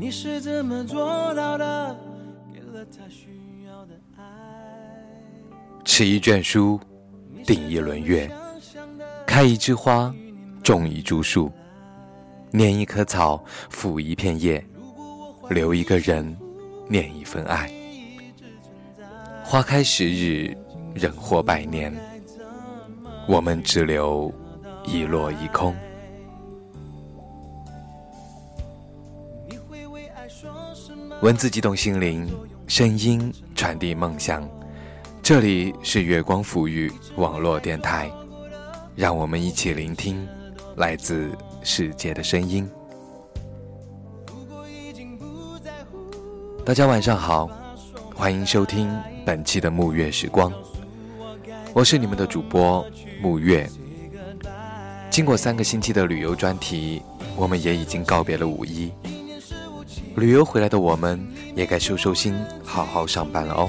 你是怎么做到的？给了他许。持一卷书，顶一轮月，开一枝花，种一株树，念一棵草，抚一片叶，留一个人，念一份爱。花开十日，人活百年，我们只留一落一空。文字激动心灵，声音传递梦想。这里是月光抚育网络电台，让我们一起聆听来自世界的声音。大家晚上好，欢迎收听本期的沐月时光，我是你们的主播沐月。经过三个星期的旅游专题，我们也已经告别了五一。旅游回来的我们，也该收收心，好好上班了哦。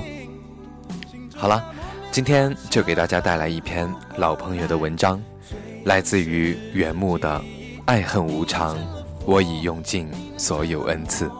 好了，今天就给大家带来一篇老朋友的文章，来自于原木的《爱恨无常》，我已用尽所有恩赐。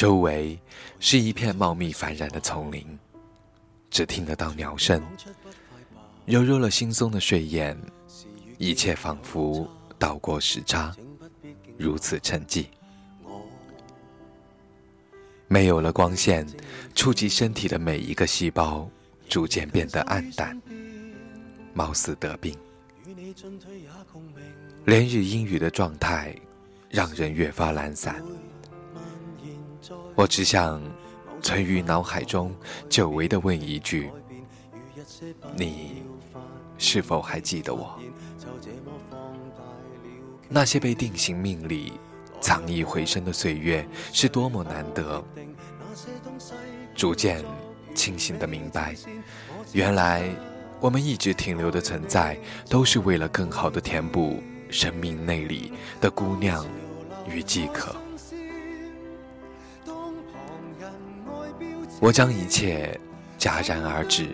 周围是一片茂密繁然的丛林，只听得到鸟声，揉揉了惺忪的睡眼，一切仿佛倒过时差，如此沉寂。没有了光线，触及身体的每一个细胞逐渐变得暗淡，貌似得病。连日阴雨的状态，让人越发懒散。我只想存于脑海中，久违的问一句：你是否还记得我？那些被定型命里藏匿回声的岁月，是多么难得。逐渐清醒的明白，原来我们一直停留的存在，都是为了更好的填补生命内里的姑娘与饥渴。我将一切戛然而止，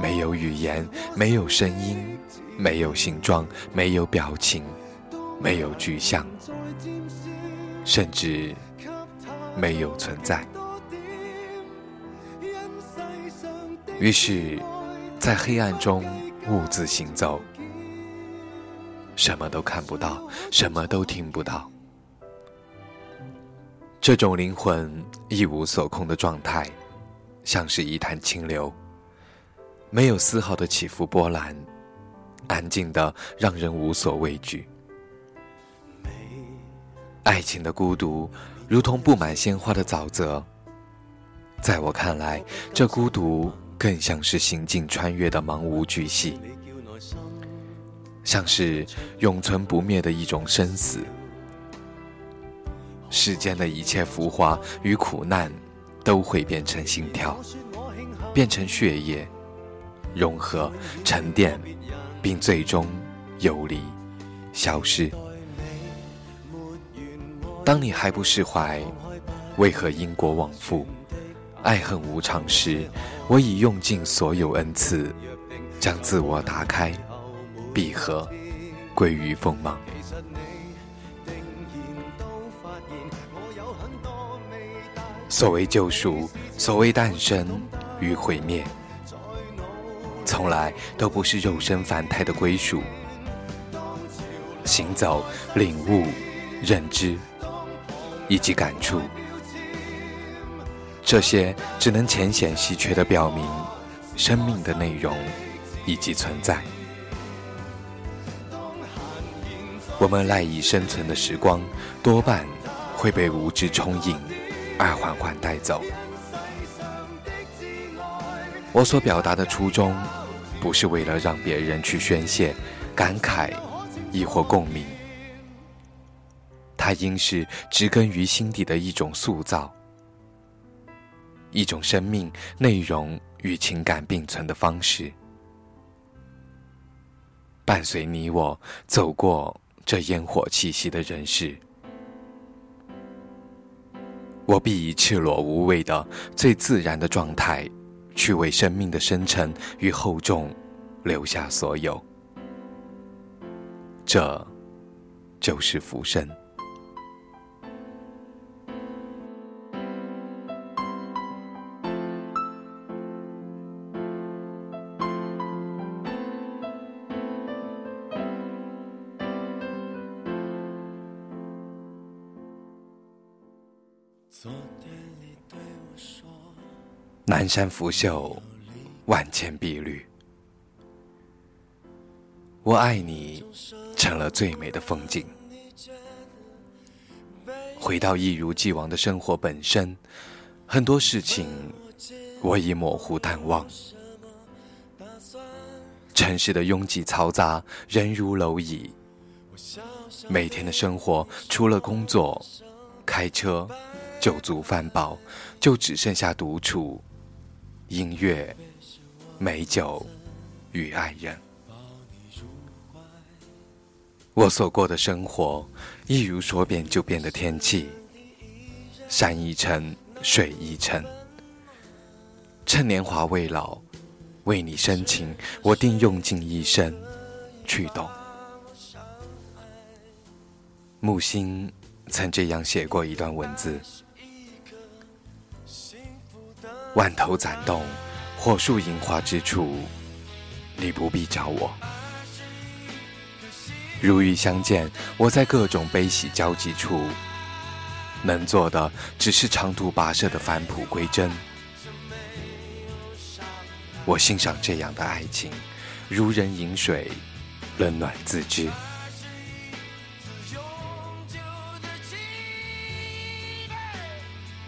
没有语言，没有声音，没有形状，没有表情，没有具象，甚至没有存在。于是，在黑暗中兀自行走，什么都看不到，什么都听不到。这种灵魂一无所控的状态，像是一潭清流，没有丝毫的起伏波澜，安静的让人无所畏惧。爱情的孤独，如同布满鲜花的沼泽。在我看来，这孤独更像是行进穿越的茫无巨细，像是永存不灭的一种生死。世间的一切浮华与苦难，都会变成心跳，变成血液，融合、沉淀，并最终游离、消失。当你还不释怀，为何因果往复、爱恨无常时，我已用尽所有恩赐，将自我打开、闭合，归于锋芒。所谓救赎，所谓诞生与毁灭，从来都不是肉身凡胎的归属。行走、领悟、认知以及感触，这些只能浅显稀缺的表明生命的内容以及存在。我们赖以生存的时光，多半会被无知充盈，爱缓缓带走。我所表达的初衷，不是为了让别人去宣泄、感慨，亦或共鸣。它应是植根于心底的一种塑造。一种生命内容与情感并存的方式，伴随你我走过这烟火气息的人世，我必以赤裸无畏的最自然的状态，去为生命的深沉与厚重留下所有。这，就是浮生。南山拂袖，万千碧绿。我爱你，成了最美的风景。回到一如既往的生活本身，很多事情我已模糊淡忘。城市的拥挤嘈杂，人如蝼蚁。每天的生活，除了工作、开车。酒足饭饱，就只剩下独处、音乐、美酒与爱人。我所过的生活，一如说变就变的天气，山一程，水一程。趁年华未老，为你深情，我定用尽一生去懂。木心曾这样写过一段文字。万头攒动，火树银花之处，你不必找我。如遇相见，我在各种悲喜交集处，能做的只是长途跋涉的返璞归真。我欣赏这样的爱情，如人饮水，冷暖自知。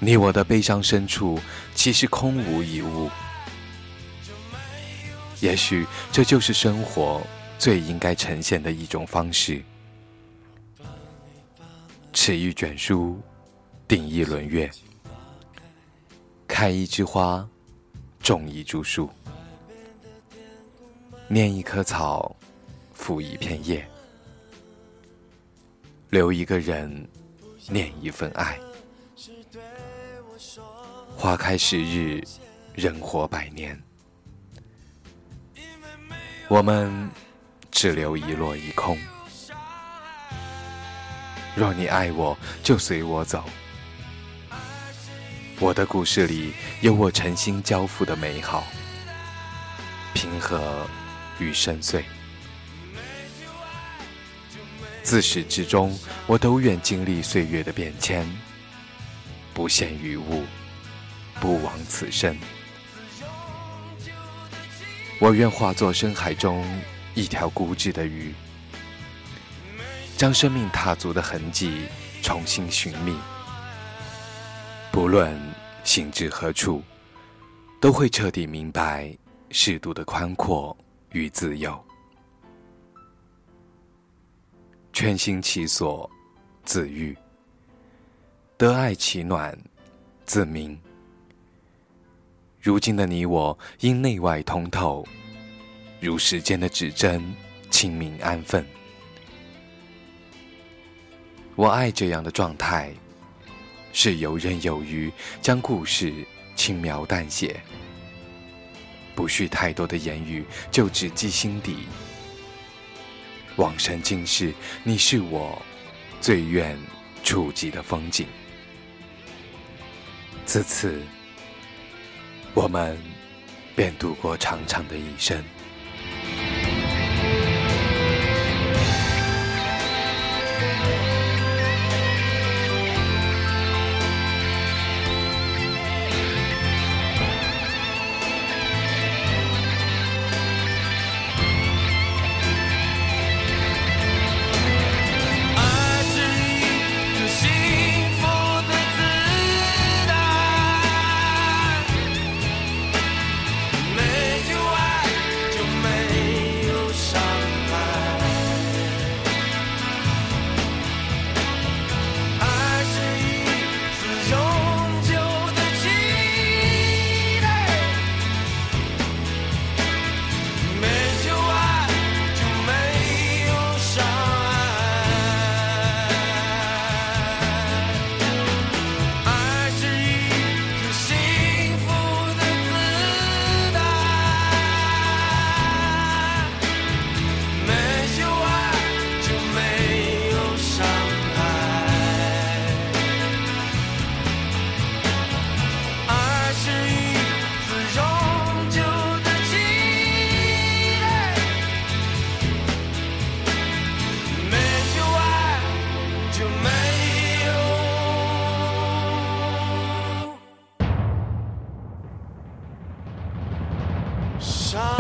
你我的悲伤深处，其实空无一物。也许这就是生活最应该呈现的一种方式。持一卷书，顶一轮月，开一枝花，种一株树，念一棵草，抚一片叶，留一个人，念一份爱。花开十日，人活百年。我们只留一落一空。若你爱我，就随我走。我的故事里有我诚心交付的美好、平和与深邃。自始至终，我都愿经历岁月的变迁，不限于物。不枉此生，我愿化作深海中一条孤寂的鱼，将生命踏足的痕迹重新寻觅。不论行至何处，都会彻底明白适度的宽阔与自由。全心其所，自愈；得爱其暖，自明。如今的你我，因内外通透，如时间的指针，清明安分。我爱这样的状态，是游刃有余，将故事轻描淡写，不需太多的言语，就直击心底。往生今世，你是我最愿触及的风景。自此。我们便度过长长的一生。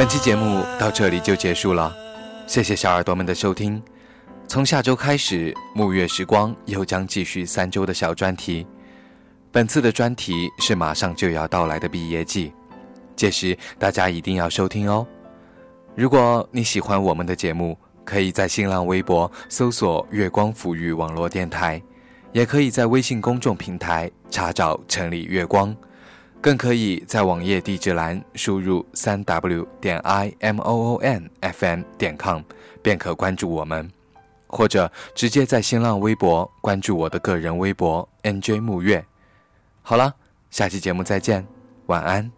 本期节目到这里就结束了，谢谢小耳朵们的收听。从下周开始，沐月时光又将继续三周的小专题。本次的专题是马上就要到来的毕业季，届时大家一定要收听哦。如果你喜欢我们的节目，可以在新浪微博搜索“月光抚育网络电台”，也可以在微信公众平台查找“城里月光”。更可以在网页地址栏输入三 w 点 i m o o n f m 点 com，便可关注我们，或者直接在新浪微博关注我的个人微博 n j 木月。好了，下期节目再见，晚安。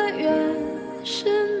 缘。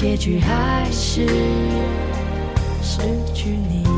结局还是失去你。